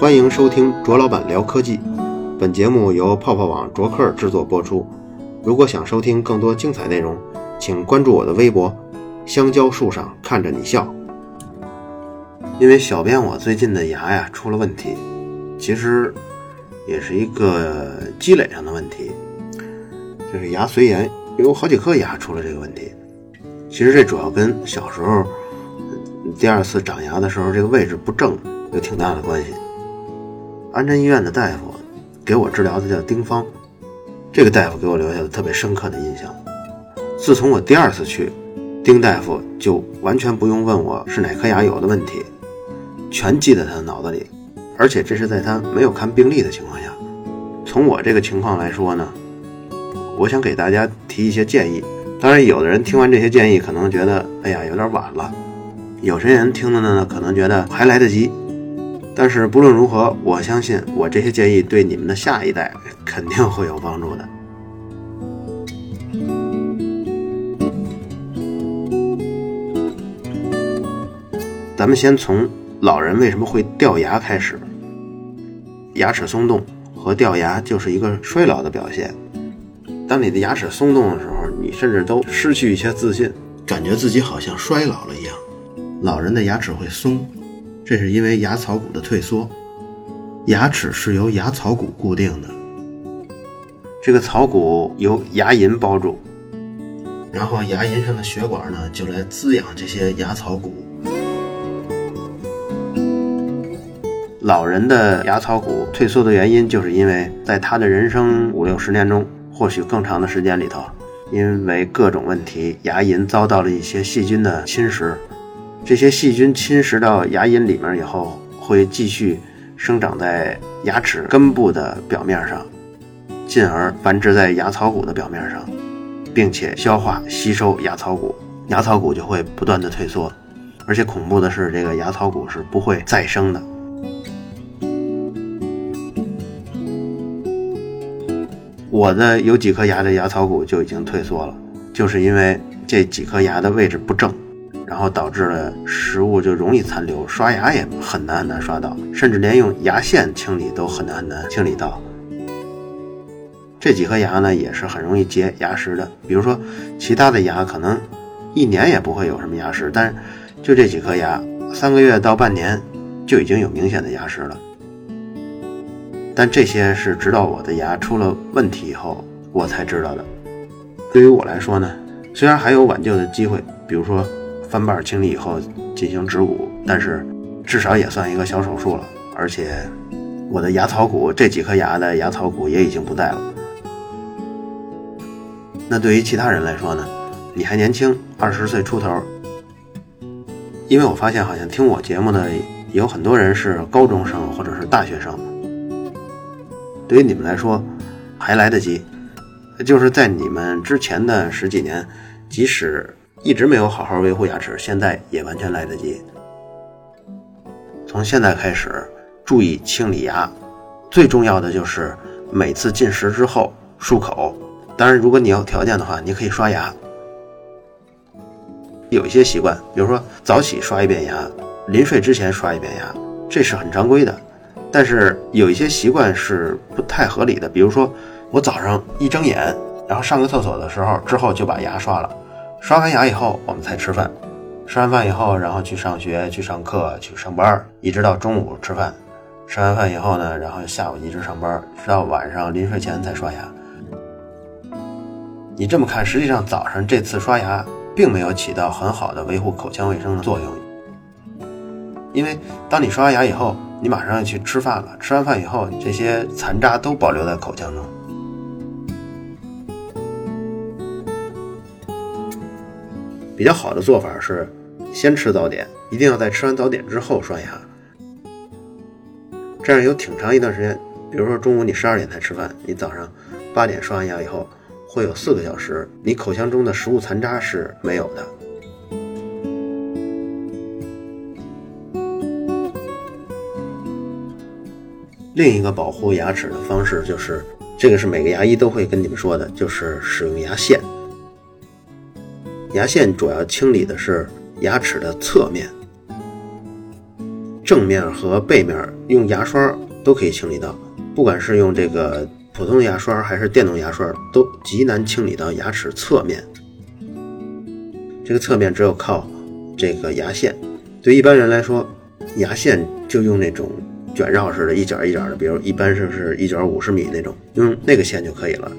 欢迎收听卓老板聊科技，本节目由泡泡网卓克制作播出。如果想收听更多精彩内容，请关注我的微博“香蕉树上看着你笑”。因为小编我最近的牙呀出了问题，其实也是一个积累上的问题，就是牙髓炎，有好几颗牙出了这个问题。其实这主要跟小时候第二次长牙的时候这个位置不正有挺大的关系。安贞医院的大夫给我治疗的叫丁芳，这个大夫给我留下了特别深刻的印象。自从我第二次去，丁大夫就完全不用问我是哪颗牙有的问题，全记在他的脑子里，而且这是在他没有看病历的情况下。从我这个情况来说呢，我想给大家提一些建议。当然，有的人听完这些建议，可能觉得，哎呀，有点晚了；有些人听了呢，可能觉得还来得及。但是不论如何，我相信我这些建议对你们的下一代肯定会有帮助的。咱们先从老人为什么会掉牙开始。牙齿松动和掉牙就是一个衰老的表现。当你的牙齿松动的时候，你甚至都失去一些自信，感觉自己好像衰老了一样。老人的牙齿会松，这是因为牙槽骨的退缩。牙齿是由牙槽骨固定的，这个槽骨由牙龈包住，然后牙龈上的血管呢就来滋养这些牙槽骨。老人的牙槽骨退缩的原因，就是因为在他的人生五六十年中。或许更长的时间里头，因为各种问题，牙龈遭到了一些细菌的侵蚀。这些细菌侵蚀到牙龈里面以后，会继续生长在牙齿根部的表面上，进而繁殖在牙槽骨的表面上，并且消化吸收牙槽骨，牙槽骨就会不断的退缩。而且恐怖的是，这个牙槽骨是不会再生的。我的有几颗牙的牙槽骨就已经退缩了，就是因为这几颗牙的位置不正，然后导致了食物就容易残留，刷牙也很难很难刷到，甚至连用牙线清理都很难很难清理到。这几颗牙呢也是很容易结牙石的，比如说其他的牙可能一年也不会有什么牙石，但是就这几颗牙，三个月到半年就已经有明显的牙石了。但这些是直到我的牙出了问题以后我才知道的。对于我来说呢，虽然还有挽救的机会，比如说翻瓣清理以后进行植骨，但是至少也算一个小手术了。而且我的牙槽骨这几颗牙的牙槽骨也已经不在了。那对于其他人来说呢？你还年轻，二十岁出头。因为我发现好像听我节目的有很多人是高中生或者是大学生。对于你们来说，还来得及。就是在你们之前的十几年，即使一直没有好好维护牙齿，现在也完全来得及。从现在开始，注意清理牙，最重要的就是每次进食之后漱口。当然，如果你有条件的话，你可以刷牙。有一些习惯，比如说早起刷一遍牙，临睡之前刷一遍牙，这是很常规的。但是有一些习惯是不太合理的，比如说我早上一睁眼，然后上个厕所的时候之后就把牙刷了，刷完牙以后我们才吃饭，吃完饭以后然后去上学、去上课、去上班，一直到中午吃饭，吃完饭以后呢，然后下午一直上班，直到晚上临睡前才刷牙。你这么看，实际上早上这次刷牙并没有起到很好的维护口腔卫生的作用，因为当你刷完牙以后。你马上要去吃饭了，吃完饭以后，这些残渣都保留在口腔中。比较好的做法是，先吃早点，一定要在吃完早点之后刷牙。这样有挺长一段时间，比如说中午你十二点才吃饭，你早上八点刷完牙以后，会有四个小时，你口腔中的食物残渣是没有的。另一个保护牙齿的方式就是，这个是每个牙医都会跟你们说的，就是使用牙线。牙线主要清理的是牙齿的侧面，正面和背面用牙刷都可以清理到，不管是用这个普通牙刷还是电动牙刷，都极难清理到牙齿侧面。这个侧面只有靠这个牙线。对一般人来说，牙线就用那种卷绕式的，一卷一卷的，比如一般是是一卷五十米那种，用那个线就可以了。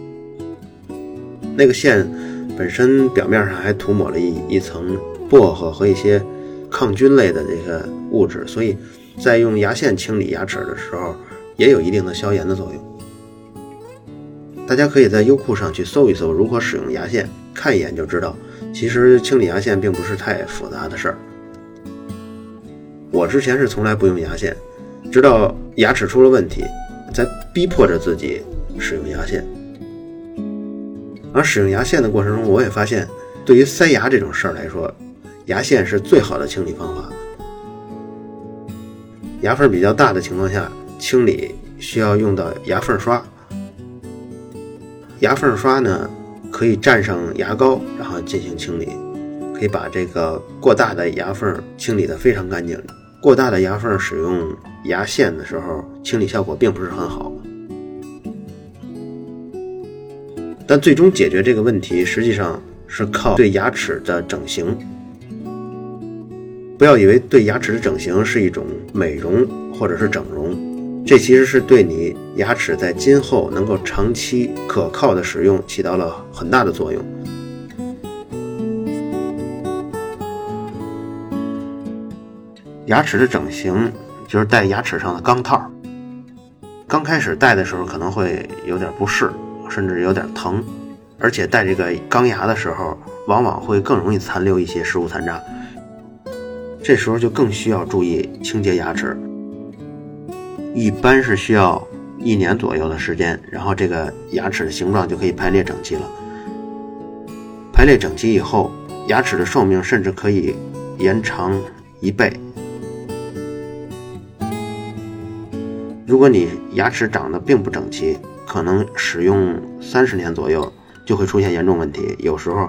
那个线本身表面上还涂抹了一一层薄荷和一些抗菌类的这个物质，所以在用牙线清理牙齿的时候，也有一定的消炎的作用。大家可以在优酷上去搜一搜如何使用牙线，看一眼就知道，其实清理牙线并不是太复杂的事儿。我之前是从来不用牙线，直到牙齿出了问题，才逼迫着自己使用牙线。而使用牙线的过程中，我也发现，对于塞牙这种事儿来说，牙线是最好的清理方法。牙缝比较大的情况下，清理需要用到牙缝刷。牙缝刷呢，可以蘸上牙膏，然后进行清理，可以把这个过大的牙缝清理得非常干净。过大的牙缝使用牙线的时候，清理效果并不是很好。但最终解决这个问题，实际上是靠对牙齿的整形。不要以为对牙齿的整形是一种美容或者是整容，这其实是对你牙齿在今后能够长期可靠的使用起到了很大的作用。牙齿的整形就是戴牙齿上的钢套，刚开始戴的时候可能会有点不适。甚至有点疼，而且戴这个钢牙的时候，往往会更容易残留一些食物残渣。这时候就更需要注意清洁牙齿，一般是需要一年左右的时间，然后这个牙齿的形状就可以排列整齐了。排列整齐以后，牙齿的寿命甚至可以延长一倍。如果你牙齿长得并不整齐，可能使用三十年左右就会出现严重问题，有时候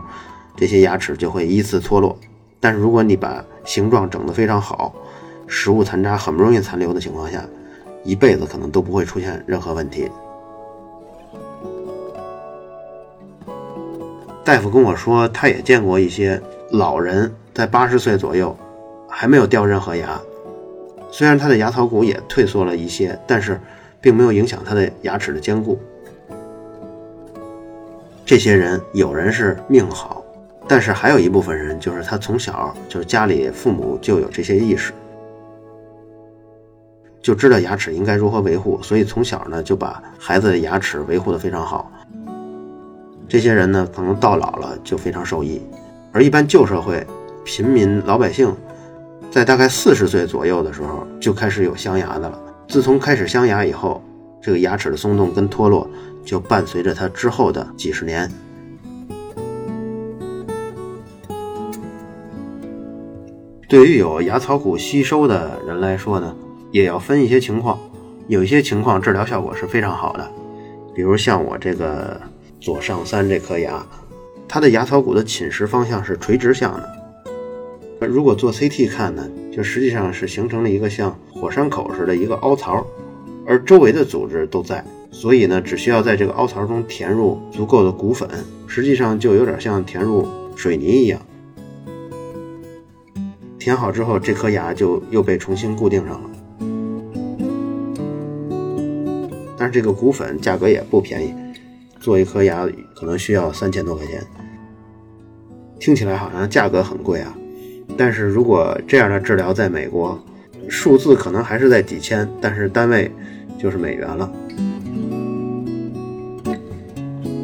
这些牙齿就会依次脱落。但是如果你把形状整得非常好，食物残渣很不容易残留的情况下，一辈子可能都不会出现任何问题。大夫跟我说，他也见过一些老人在八十岁左右还没有掉任何牙，虽然他的牙槽骨也退缩了一些，但是。并没有影响他的牙齿的坚固。这些人有人是命好，但是还有一部分人就是他从小就是家里父母就有这些意识，就知道牙齿应该如何维护，所以从小呢就把孩子的牙齿维护的非常好。这些人呢可能到老了就非常受益，而一般旧社会平民老百姓，在大概四十岁左右的时候就开始有镶牙的了。自从开始镶牙以后，这个牙齿的松动跟脱落就伴随着它之后的几十年。对于有牙槽骨吸收的人来说呢，也要分一些情况，有一些情况治疗效果是非常好的，比如像我这个左上三这颗牙，它的牙槽骨的侵蚀方向是垂直向的。如果做 CT 看呢，就实际上是形成了一个像火山口似的一个凹槽，而周围的组织都在，所以呢，只需要在这个凹槽中填入足够的骨粉，实际上就有点像填入水泥一样。填好之后，这颗牙就又被重新固定上了。但是这个骨粉价格也不便宜，做一颗牙可能需要三千多块钱，听起来好像价格很贵啊。但是如果这样的治疗在美国，数字可能还是在几千，但是单位就是美元了。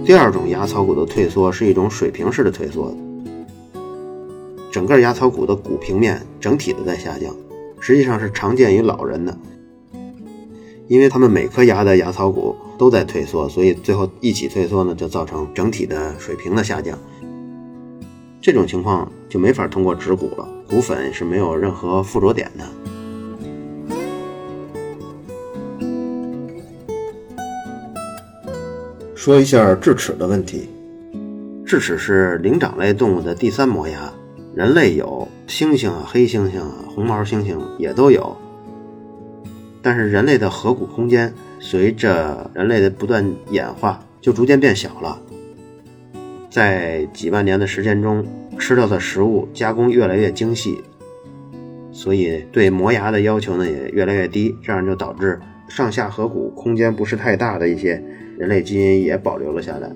第二种牙槽骨的退缩是一种水平式的退缩，整个牙槽骨的骨平面整体的在下降，实际上是常见于老人的，因为他们每颗牙的牙槽骨都在退缩，所以最后一起退缩呢，就造成整体的水平的下降。这种情况就没法通过植骨了，骨粉是没有任何附着点的。说一下智齿的问题，智齿是灵长类动物的第三磨牙，人类有，猩猩啊、黑猩猩啊、红毛猩猩也都有，但是人类的颌骨空间随着人类的不断演化，就逐渐变小了。在几万年的时间中，吃到的食物加工越来越精细，所以对磨牙的要求呢也越来越低，这样就导致上下颌骨空间不是太大的一些人类基因也保留了下来。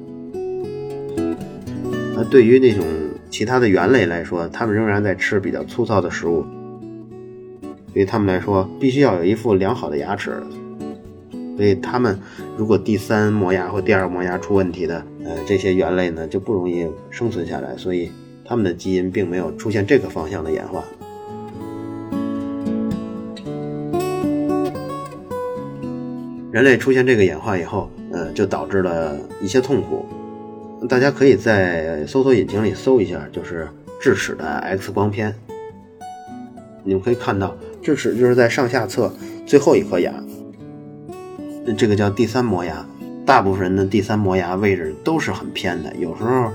那对于那种其他的猿类来说，他们仍然在吃比较粗糙的食物，对于他们来说，必须要有一副良好的牙齿。所以，他们如果第三磨牙或第二磨牙出问题的，呃，这些猿类呢就不容易生存下来。所以，他们的基因并没有出现这个方向的演化。人类出现这个演化以后，呃，就导致了一些痛苦。大家可以在搜索引擎里搜一下，就是智齿的 X 光片。你们可以看到，智齿就是在上下侧最后一颗牙。这个叫第三磨牙，大部分人的第三磨牙位置都是很偏的。有时候，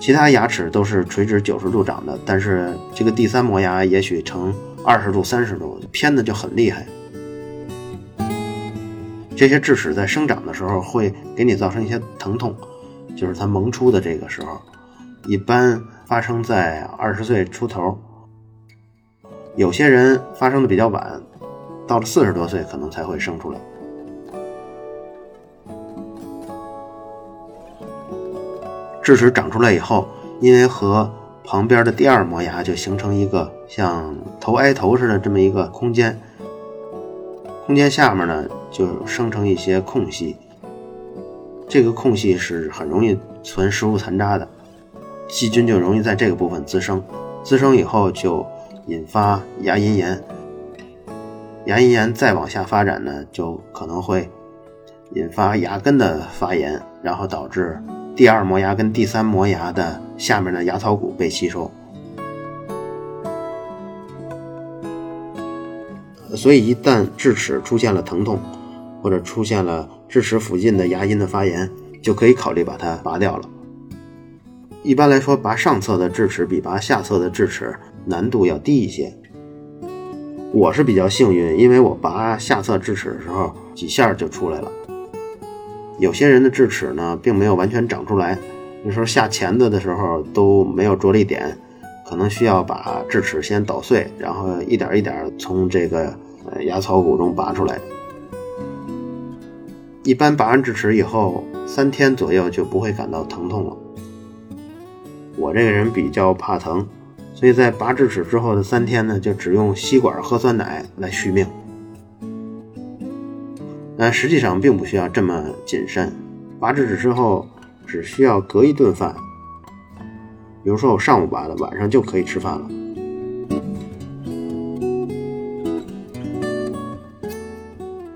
其他牙齿都是垂直九十度长的，但是这个第三磨牙也许呈二十度、三十度，偏的就很厉害。这些智齿在生长的时候会给你造成一些疼痛，就是它萌出的这个时候，一般发生在二十岁出头。有些人发生的比较晚，到了四十多岁可能才会生出来。智齿长出来以后，因为和旁边的第二磨牙就形成一个像头挨头似的这么一个空间，空间下面呢就生成一些空隙，这个空隙是很容易存食物残渣的，细菌就容易在这个部分滋生，滋生以后就引发牙龈炎，牙龈炎再往下发展呢，就可能会引发牙根的发炎，然后导致。第二磨牙跟第三磨牙的下面的牙槽骨被吸收，所以一旦智齿出现了疼痛，或者出现了智齿附近的牙龈的发炎，就可以考虑把它拔掉了。一般来说，拔上侧的智齿比拔下侧的智齿难度要低一些。我是比较幸运，因为我拔下侧智齿的时候几下就出来了。有些人的智齿呢，并没有完全长出来，有时候下钳子的时候都没有着力点，可能需要把智齿先捣碎，然后一点一点从这个呃牙槽骨中拔出来。一般拔完智齿以后，三天左右就不会感到疼痛了。我这个人比较怕疼，所以在拔智齿之后的三天呢，就只用吸管喝酸奶来续命。但实际上并不需要这么谨慎，拔智齿之后只需要隔一顿饭，比如说我上午拔的，晚上就可以吃饭了。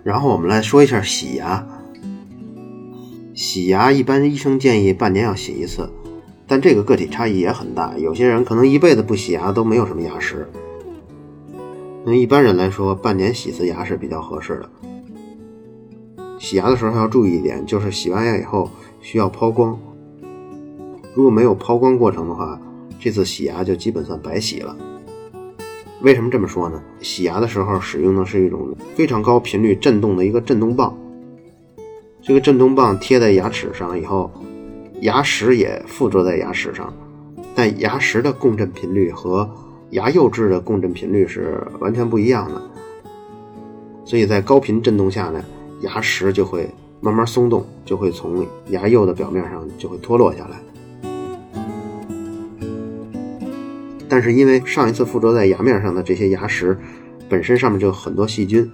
然后我们来说一下洗牙，洗牙一般医生建议半年要洗一次，但这个个体差异也很大，有些人可能一辈子不洗牙都没有什么牙石。那一般人来说，半年洗一次牙是比较合适的。洗牙的时候还要注意一点，就是洗完牙以后需要抛光。如果没有抛光过程的话，这次洗牙就基本算白洗了。为什么这么说呢？洗牙的时候使用的是一种非常高频率振动的一个振动棒，这个振动棒贴在牙齿上以后，牙石也附着在牙齿上，但牙石的共振频率和牙釉质的共振频率是完全不一样的，所以在高频振动下呢。牙石就会慢慢松动，就会从牙釉的表面上就会脱落下来。但是因为上一次附着在牙面上的这些牙石本身上面就有很多细菌，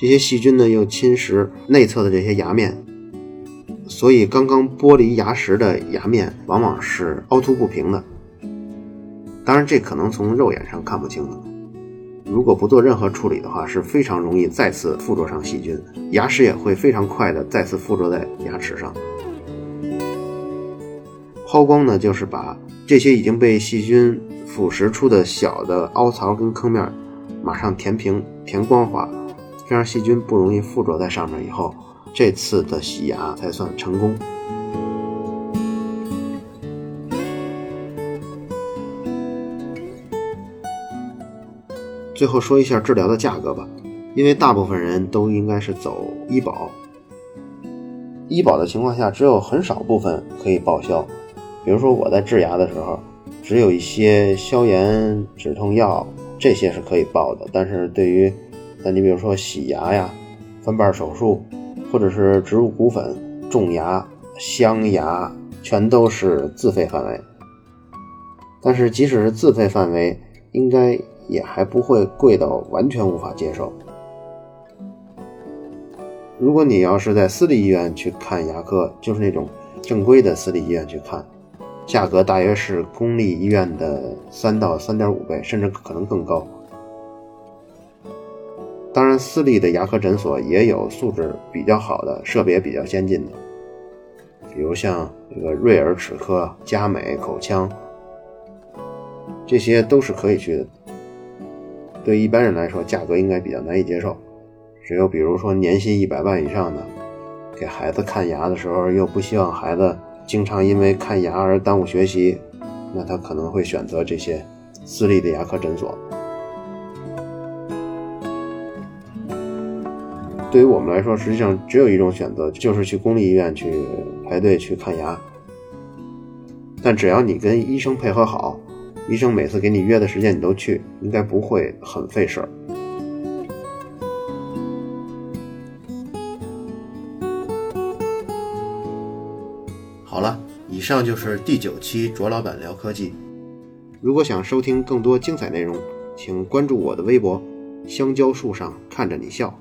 这些细菌呢又侵蚀内侧的这些牙面，所以刚刚剥离牙石的牙面往往是凹凸不平的。当然，这可能从肉眼上看不清的。如果不做任何处理的话，是非常容易再次附着上细菌，牙石也会非常快的再次附着在牙齿上。抛光呢，就是把这些已经被细菌腐蚀出的小的凹槽跟坑面，马上填平、填光滑，这样细菌不容易附着在上面。以后这次的洗牙才算成功。最后说一下治疗的价格吧。因为大部分人都应该是走医保。医保的情况下，只有很少部分可以报销。比如说我在治牙的时候，只有一些消炎止痛药，这些是可以报的。但是对于，那你比如说洗牙呀、翻瓣手术，或者是植入骨粉、种牙、镶牙，全都是自费范围。但是即使是自费范围，应该也还不会贵到完全无法接受。如果你要是在私立医院去看牙科，就是那种正规的私立医院去看，价格大约是公立医院的三到三点五倍，甚至可能更高。当然，私立的牙科诊所也有素质比较好的、设备也比较先进的，比如像这个瑞尔齿科、佳美口腔，这些都是可以去的。对一般人来说，价格应该比较难以接受。只有比如说年薪一百万以上的，给孩子看牙的时候又不希望孩子经常因为看牙而耽误学习，那他可能会选择这些私立的牙科诊所。对于我们来说，实际上只有一种选择，就是去公立医院去排队去看牙。但只要你跟医生配合好，医生每次给你约的时间你都去，应该不会很费事儿。好了，以上就是第九期卓老板聊科技。如果想收听更多精彩内容，请关注我的微博“香蕉树上看着你笑”。